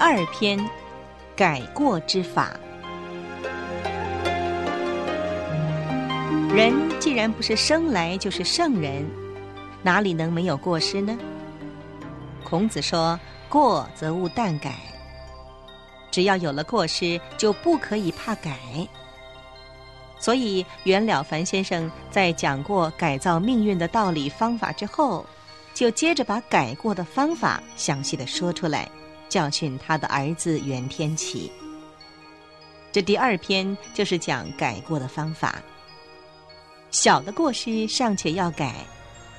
二篇，改过之法。人既然不是生来就是圣人，哪里能没有过失呢？孔子说：“过则勿惮改。”只要有了过失，就不可以怕改。所以，袁了凡先生在讲过改造命运的道理方法之后，就接着把改过的方法详细的说出来，教训他的儿子袁天启。这第二篇就是讲改过的方法。小的过失尚且要改，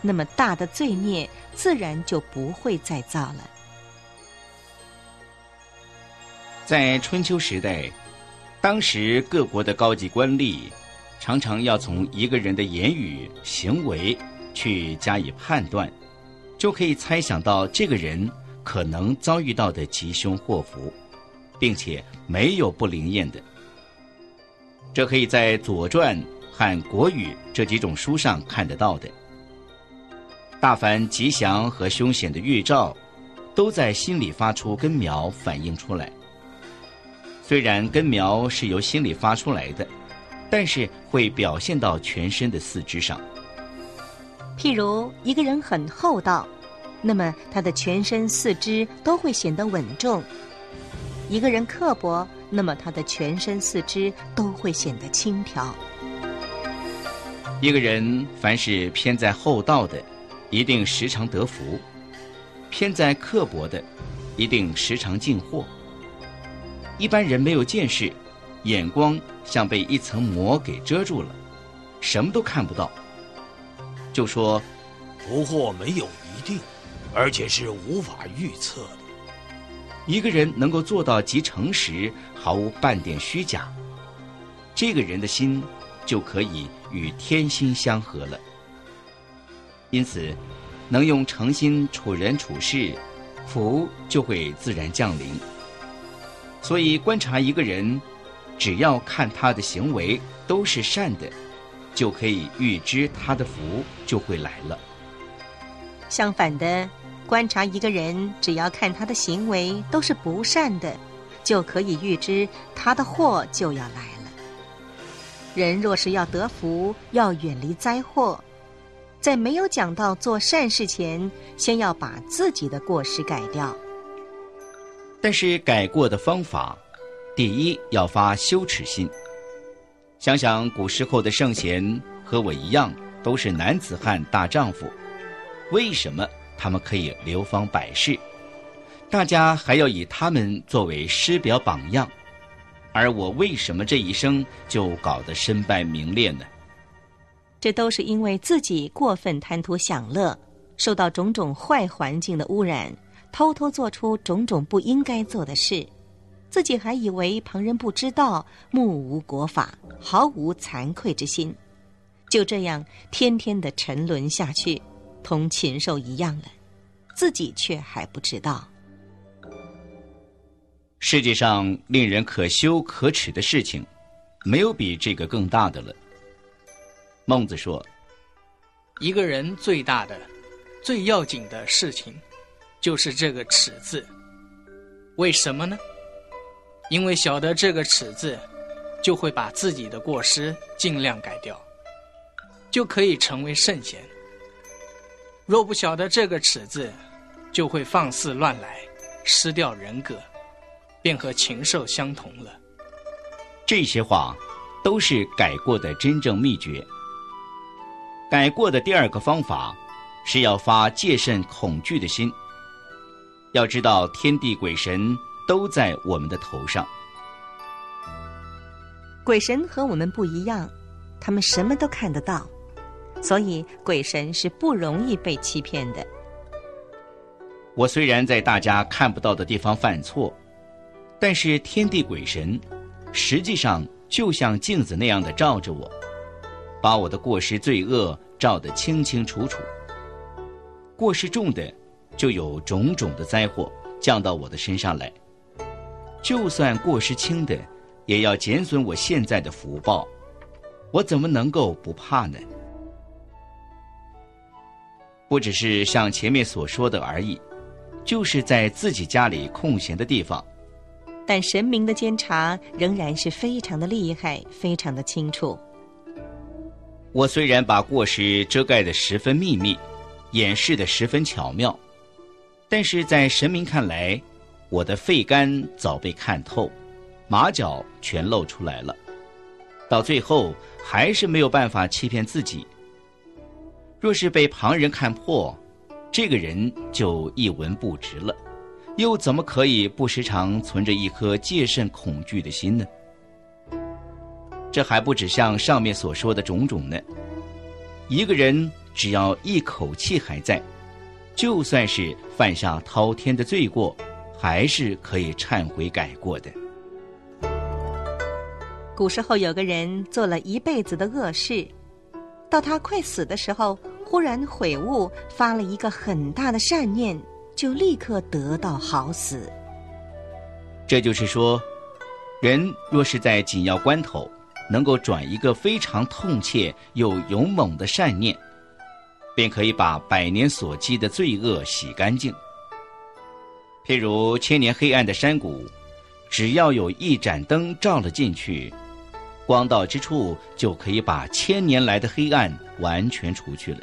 那么大的罪孽自然就不会再造了。在春秋时代。当时各国的高级官吏常常要从一个人的言语行为去加以判断，就可以猜想到这个人可能遭遇到的吉凶祸福，并且没有不灵验的。这可以在《左传》和《国语》这几种书上看得到的。大凡吉祥和凶险的预兆，都在心里发出根苗，反映出来。虽然根苗是由心里发出来的，但是会表现到全身的四肢上。譬如一个人很厚道，那么他的全身四肢都会显得稳重；一个人刻薄，那么他的全身四肢都会显得轻佻。一个人凡是偏在厚道的，一定时常得福；偏在刻薄的，一定时常进祸。一般人没有见识，眼光像被一层膜给遮住了，什么都看不到。就说，福祸没有一定，而且是无法预测的。一个人能够做到极诚实，毫无半点虚假，这个人的心就可以与天心相合了。因此，能用诚心处人处事，福就会自然降临。所以，观察一个人，只要看他的行为都是善的，就可以预知他的福就会来了。相反的，观察一个人，只要看他的行为都是不善的，就可以预知他的祸就要来了。人若是要得福，要远离灾祸，在没有讲到做善事前，先要把自己的过失改掉。但是改过的方法，第一要发羞耻心。想想古时候的圣贤和我一样，都是男子汉大丈夫，为什么他们可以流芳百世？大家还要以他们作为师表榜样，而我为什么这一生就搞得身败名裂呢？这都是因为自己过分贪图享乐，受到种种坏环境的污染。偷偷做出种种不应该做的事，自己还以为旁人不知道，目无国法，毫无惭愧之心，就这样天天的沉沦下去，同禽兽一样了，自己却还不知道。世界上令人可羞可耻的事情，没有比这个更大的了。孟子说：“一个人最大的、最要紧的事情。”就是这个“耻”字，为什么呢？因为晓得这个“耻”字，就会把自己的过失尽量改掉，就可以成为圣贤。若不晓得这个“尺子，就会放肆乱来，失掉人格，便和禽兽相同了。这些话都是改过的真正秘诀。改过的第二个方法，是要发戒慎恐惧的心。要知道，天地鬼神都在我们的头上。鬼神和我们不一样，他们什么都看得到，所以鬼神是不容易被欺骗的。我虽然在大家看不到的地方犯错，但是天地鬼神实际上就像镜子那样的照着我，把我的过失罪恶照得清清楚楚。过失重的。就有种种的灾祸降到我的身上来。就算过失轻的，也要减损我现在的福报。我怎么能够不怕呢？不只是像前面所说的而已，就是在自己家里空闲的地方。但神明的监察仍然是非常的厉害，非常的清楚。我虽然把过失遮盖的十分秘密，掩饰的十分巧妙，但是在神明看来，我的肺肝早被看透，马脚全露出来了。到最后还是没有办法欺骗自己。若是被旁人看破，这个人就一文不值了。又怎么可以不时常存着一颗戒慎恐惧的心呢？这还不止像上面所说的种种呢。一个人只要一口气还在，就算是犯下滔天的罪过，还是可以忏悔改过的。古时候有个人做了一辈子的恶事，到他快死的时候，忽然悔悟，发了一个很大的善念，就立刻得到好死。这就是说，人若是在紧要关头，能够转一个非常痛切又勇猛的善念，便可以把百年所积的罪恶洗干净。譬如千年黑暗的山谷，只要有一盏灯照了进去。光到之处，就可以把千年来的黑暗完全除去了。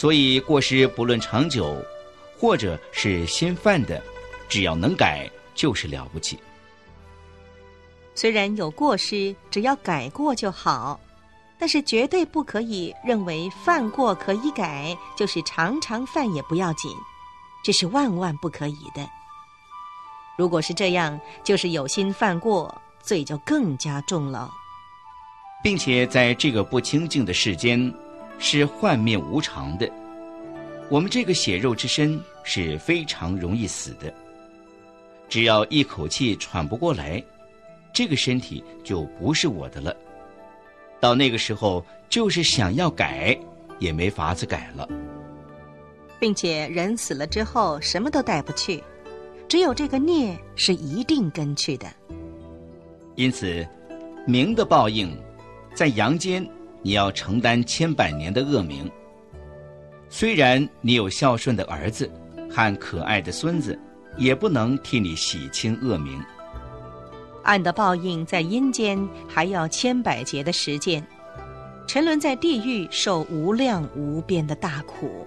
所以过失不论长久，或者是新犯的，只要能改，就是了不起。虽然有过失，只要改过就好，但是绝对不可以认为犯过可以改，就是常常犯也不要紧，这是万万不可以的。如果是这样，就是有心犯过。罪就更加重了，并且在这个不清净的世间，是幻灭无常的。我们这个血肉之身是非常容易死的，只要一口气喘不过来，这个身体就不是我的了。到那个时候，就是想要改，也没法子改了。并且人死了之后，什么都带不去，只有这个孽是一定跟去的。因此，名的报应，在阳间你要承担千百年的恶名。虽然你有孝顺的儿子和可爱的孙子，也不能替你洗清恶名。暗的报应在阴间还要千百劫的时间，沉沦在地狱受无量无边的大苦。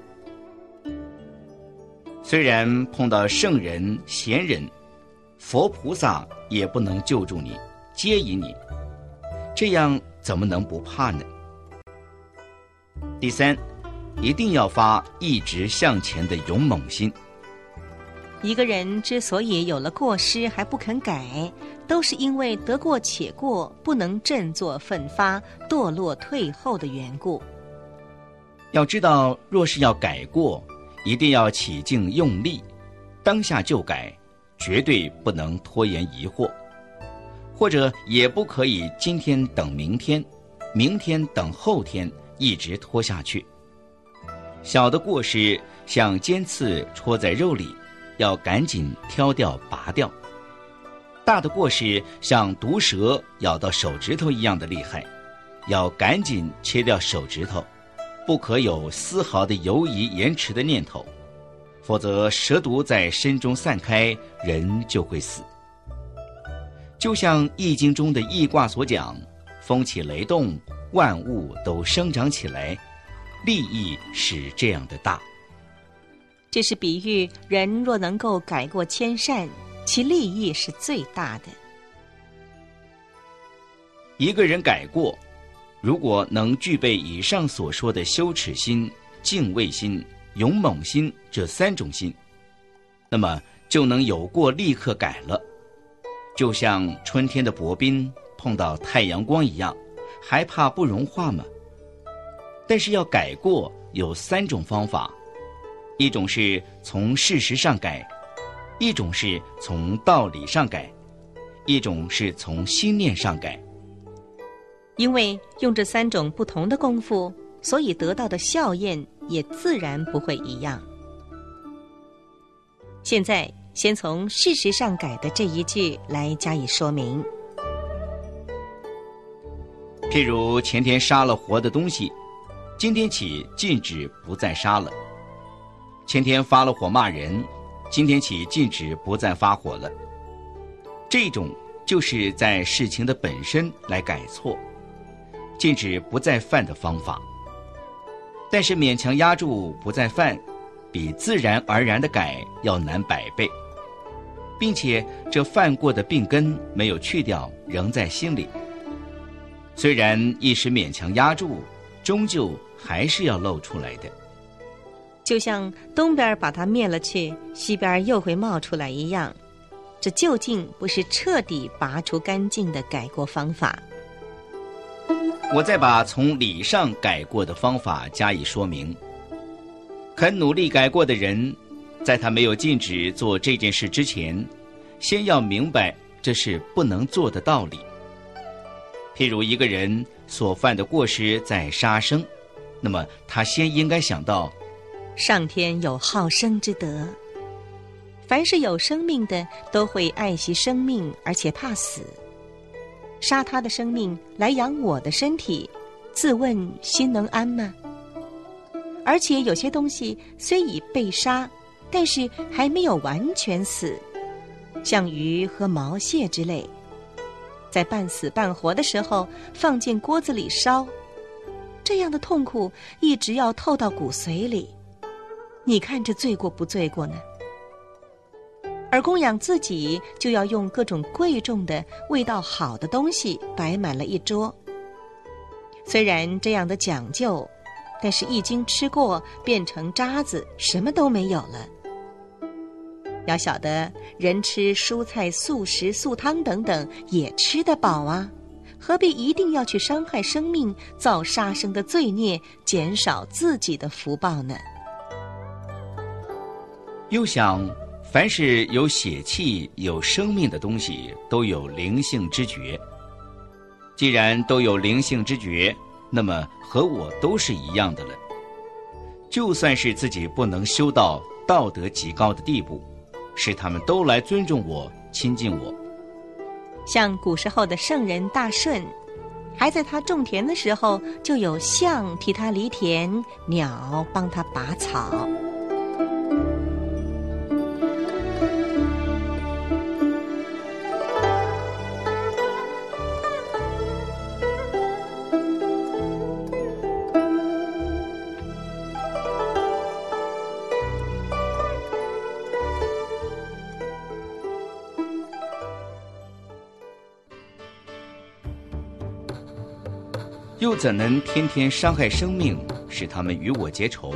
虽然碰到圣人贤人，佛菩萨也不能救助你。接引你，这样怎么能不怕呢？第三，一定要发一直向前的勇猛心。一个人之所以有了过失还不肯改，都是因为得过且过，不能振作奋发，堕落退后的缘故。要知道，若是要改过，一定要起劲用力，当下就改，绝对不能拖延疑惑。或者也不可以今天等明天，明天等后天，一直拖下去。小的过失像尖刺戳在肉里，要赶紧挑掉拔掉；大的过失像毒蛇咬到手指头一样的厉害，要赶紧切掉手指头，不可有丝毫的犹疑延迟的念头，否则蛇毒在身中散开，人就会死。就像《易经》中的易卦所讲：“风起雷动，万物都生长起来，利益是这样的大。”这是比喻人若能够改过迁善，其利益是最大的。一个人改过，如果能具备以上所说的羞耻心、敬畏心、勇猛心这三种心，那么就能有过立刻改了。就像春天的薄冰碰到太阳光一样，还怕不融化吗？但是要改过有三种方法，一种是从事实上改，一种是从道理上改，一种是从心念上改。因为用这三种不同的功夫，所以得到的效验也自然不会一样。现在。先从事实上改的这一句来加以说明。譬如前天杀了活的东西，今天起禁止不再杀了。前天发了火骂人，今天起禁止不再发火了。这种就是在事情的本身来改错，禁止不再犯的方法。但是勉强压住不再犯，比自然而然的改要难百倍，并且这犯过的病根没有去掉，仍在心里。虽然一时勉强压住，终究还是要露出来的。就像东边把它灭了去，西边又会冒出来一样，这究竟不是彻底拔除干净的改过方法。我再把从理上改过的方法加以说明。肯努力改过的人，在他没有禁止做这件事之前，先要明白这是不能做的道理。譬如一个人所犯的过失在杀生，那么他先应该想到，上天有好生之德，凡是有生命的都会爱惜生命，而且怕死。杀他的生命来养我的身体，自问心能安吗？而且有些东西虽已被杀，但是还没有完全死，像鱼和毛蟹之类，在半死半活的时候放进锅子里烧，这样的痛苦一直要透到骨髓里。你看这罪过不罪过呢？而供养自己，就要用各种贵重的、味道好的东西摆满了一桌。虽然这样的讲究，但是一经吃过，变成渣子，什么都没有了。要晓得，人吃蔬菜、素食、素汤等等，也吃得饱啊，何必一定要去伤害生命，造杀生的罪孽，减少自己的福报呢？又想。凡是有血气、有生命的东西，都有灵性之觉。既然都有灵性之觉，那么和我都是一样的了。就算是自己不能修到道德极高的地步，使他们都来尊重我、亲近我。像古时候的圣人大舜，还在他种田的时候，就有象替他犁田，鸟帮他拔草。怎能天天伤害生命，使他们与我结仇，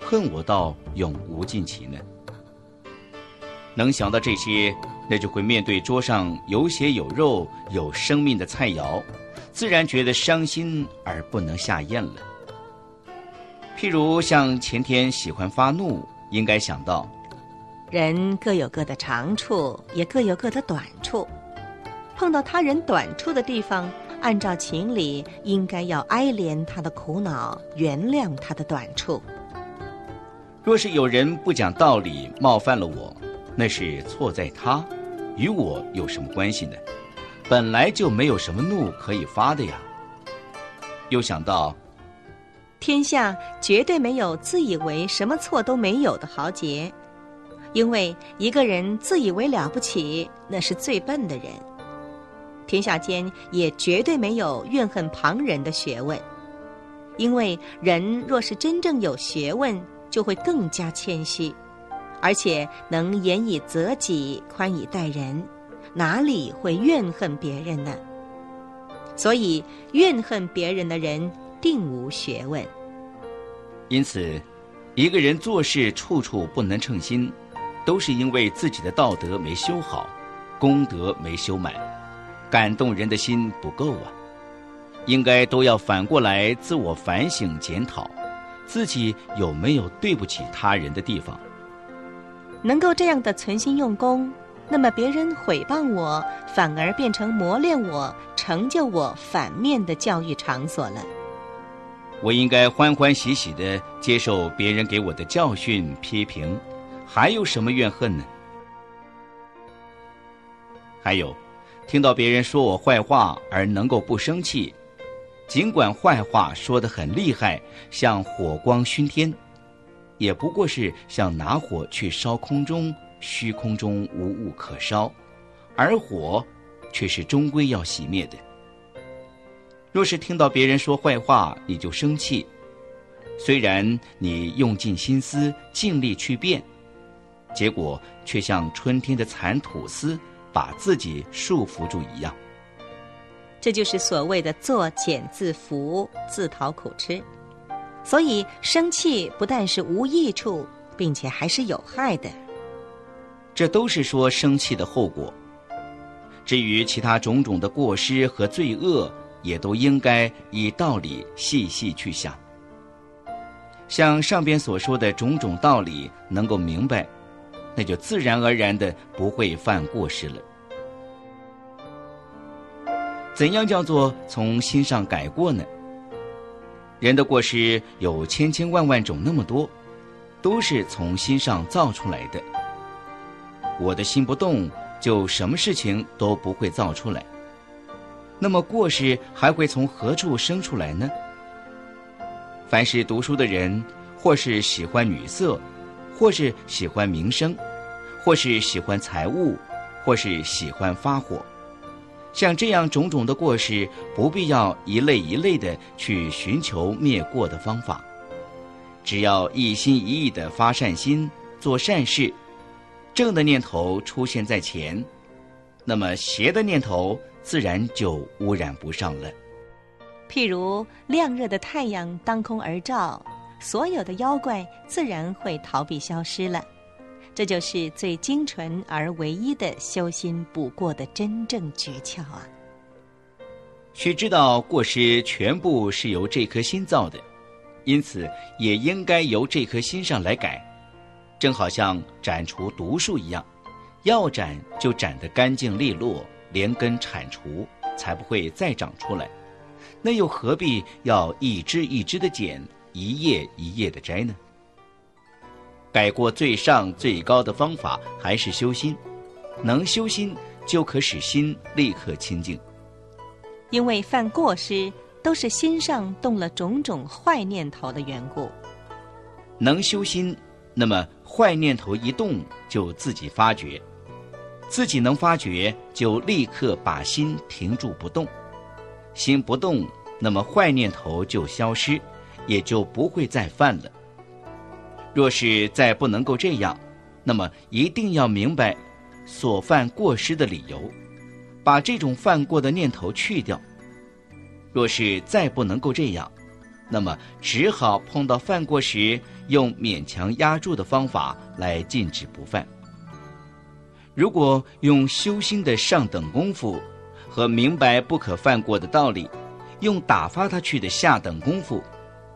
恨我到永无尽期呢？能想到这些，那就会面对桌上有血有肉有生命的菜肴，自然觉得伤心而不能下咽了。譬如像前天喜欢发怒，应该想到，人各有各的长处，也各有各的短处，碰到他人短处的地方。按照情理，应该要哀怜他的苦恼，原谅他的短处。若是有人不讲道理，冒犯了我，那是错在他，与我有什么关系呢？本来就没有什么怒可以发的呀。又想到，天下绝对没有自以为什么错都没有的豪杰，因为一个人自以为了不起，那是最笨的人。天下间也绝对没有怨恨旁人的学问，因为人若是真正有学问，就会更加谦虚，而且能严以责己，宽以待人，哪里会怨恨别人呢？所以，怨恨别人的人定无学问。因此，一个人做事处处不能称心，都是因为自己的道德没修好，功德没修满。感动人的心不够啊，应该都要反过来自我反省检讨，自己有没有对不起他人的地方。能够这样的存心用功，那么别人毁谤我，反而变成磨练我、成就我反面的教育场所了。我应该欢欢喜喜的接受别人给我的教训批评，还有什么怨恨呢？还有。听到别人说我坏话而能够不生气，尽管坏话说得很厉害，像火光熏天，也不过是像拿火去烧空中，虚空中无物可烧，而火却是终归要熄灭的。若是听到别人说坏话，你就生气，虽然你用尽心思、尽力去变，结果却像春天的蚕吐丝，把自己束缚住一样。这就是所谓的“作茧自缚，自讨苦吃”。所以，生气不但是无益处，并且还是有害的。这都是说生气的后果。至于其他种种的过失和罪恶，也都应该以道理细细去想。像上边所说的种种道理能够明白，那就自然而然的不会犯过失了。怎样叫做从心上改过呢？人的过失有千千万万种，那么多，都是从心上造出来的。我的心不动，就什么事情都不会造出来。那么过失还会从何处生出来呢？凡是读书的人，或是喜欢女色，或是喜欢名声，或是喜欢财物，或是喜欢发火，像这样种种的过失，不必要一类一类的去寻求灭过的方法，只要一心一意的发善心，做善事，正的念头出现在前，那么邪的念头。自然就污染不上了。譬如亮热的太阳当空而照，所有的妖怪自然会逃避消失了。这就是最精纯而唯一的修心补过的真正诀窍啊！须知道过失全部是由这颗心造的，因此也应该由这颗心上来改。正好像斩除毒树一样，要斩就斩得干净利落。连根铲除，才不会再长出来。那又何必要一枝一枝的剪，一叶一叶的摘呢？改过最上最高的方法还是修心，能修心就可使心立刻清净。因为犯过失都是心上动了种种坏念头的缘故。能修心，那么坏念头一动就自己发觉。自己能发觉，就立刻把心停住不动。心不动，那么坏念头就消失，也就不会再犯了。若是再不能够这样，那么一定要明白所犯过失的理由，把这种犯过的念头去掉。若是再不能够这样，那么只好碰到犯过时，用勉强压住的方法来禁止不犯。如果用修心的上等功夫，和明白不可犯过的道理，用打发他去的下等功夫，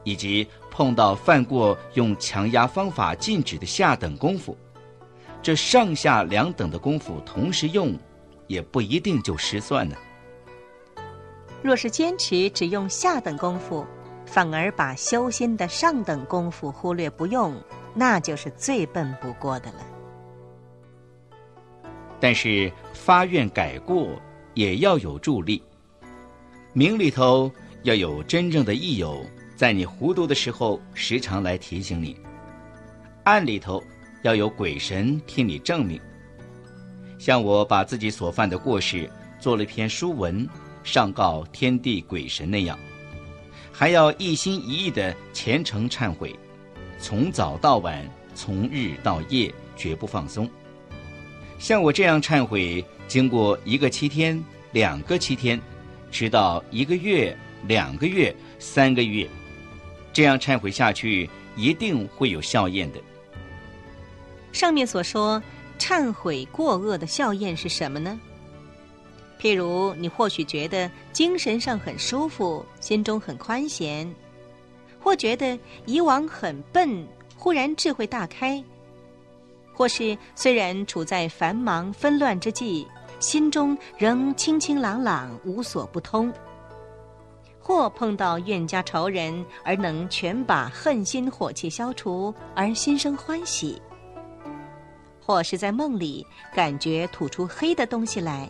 以及碰到犯过用强压方法禁止的下等功夫，这上下两等的功夫同时用，也不一定就失算呢。若是坚持只用下等功夫，反而把修心的上等功夫忽略不用，那就是最笨不过的了。但是发愿改过也要有助力，名里头要有真正的益友，在你糊涂的时候时常来提醒你；暗里头要有鬼神替你证明。像我把自己所犯的过失做了一篇书文，上告天地鬼神那样，还要一心一意的虔诚忏悔，从早到晚，从日到夜，绝不放松。像我这样忏悔，经过一个七天、两个七天，直到一个月、两个月、三个月，这样忏悔下去，一定会有效验的。上面所说忏悔过恶的效验是什么呢？譬如你或许觉得精神上很舒服，心中很宽闲，或觉得以往很笨，忽然智慧大开。或是虽然处在繁忙纷乱之际，心中仍清清朗朗，无所不通；或碰到怨家仇人，而能全把恨心火气消除，而心生欢喜；或是在梦里感觉吐出黑的东西来，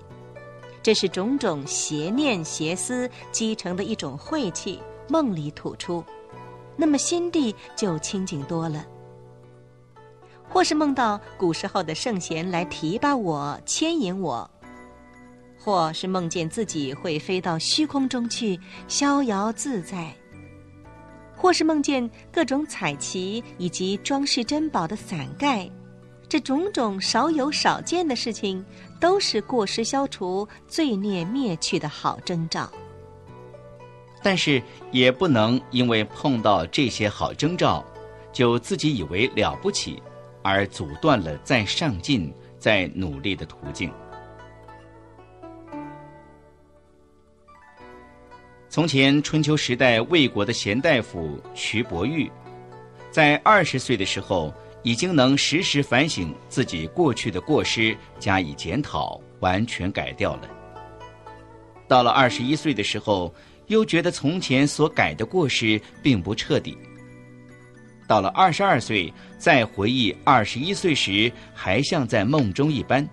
这是种种邪念邪思积成的一种晦气，梦里吐出，那么心地就清净多了。或是梦到古时候的圣贤来提拔我、牵引我，或是梦见自己会飞到虚空中去，逍遥自在；或是梦见各种彩旗以及装饰珍宝的伞盖，这种种少有少见的事情，都是过失消除、罪孽灭去的好征兆。但是也不能因为碰到这些好征兆，就自己以为了不起。而阻断了再上进、再努力的途径。从前春秋时代魏国的贤大夫徐伯玉，在二十岁的时候，已经能时时反省自己过去的过失，加以检讨，完全改掉了。到了二十一岁的时候，又觉得从前所改的过失并不彻底。到了二十二岁，再回忆二十一岁时，还像在梦中一般。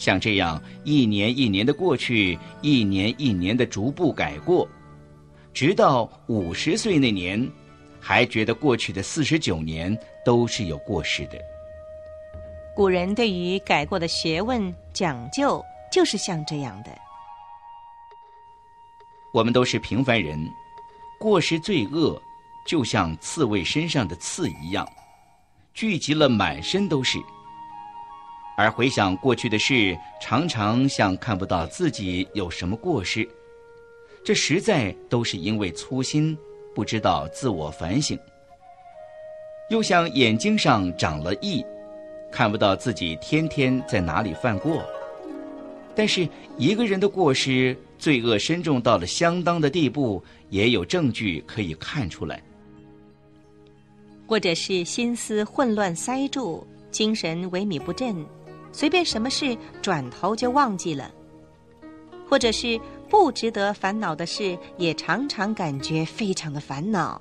像这样一年一年的过去，一年一年的逐步改过，直到五十岁那年，还觉得过去的四十九年都是有过失的。古人对于改过的学问讲究，就是像这样的。我们都是平凡人，过失罪恶。就像刺猬身上的刺一样，聚集了满身都是。而回想过去的事，常常像看不到自己有什么过失，这实在都是因为粗心，不知道自我反省。又像眼睛上长了翳，看不到自己天天在哪里犯过。但是一个人的过失，罪恶深重到了相当的地步，也有证据可以看出来。或者是心思混乱塞住，精神萎靡不振，随便什么事转头就忘记了；或者是不值得烦恼的事，也常常感觉非常的烦恼；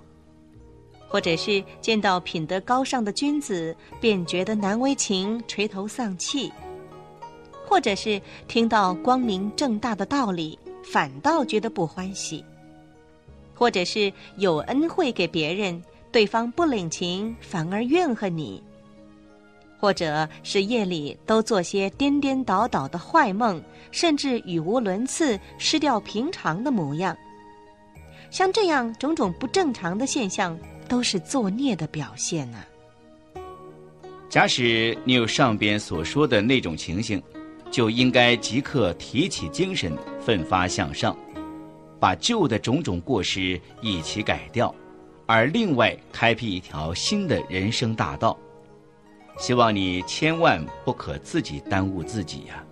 或者是见到品德高尚的君子，便觉得难为情，垂头丧气；或者是听到光明正大的道理，反倒觉得不欢喜；或者是有恩惠给别人。对方不领情，反而怨恨你；或者是夜里都做些颠颠倒倒的坏梦，甚至语无伦次、失掉平常的模样。像这样种种不正常的现象，都是作孽的表现啊！假使你有上边所说的那种情形，就应该即刻提起精神，奋发向上，把旧的种种过失一起改掉。而另外开辟一条新的人生大道，希望你千万不可自己耽误自己呀。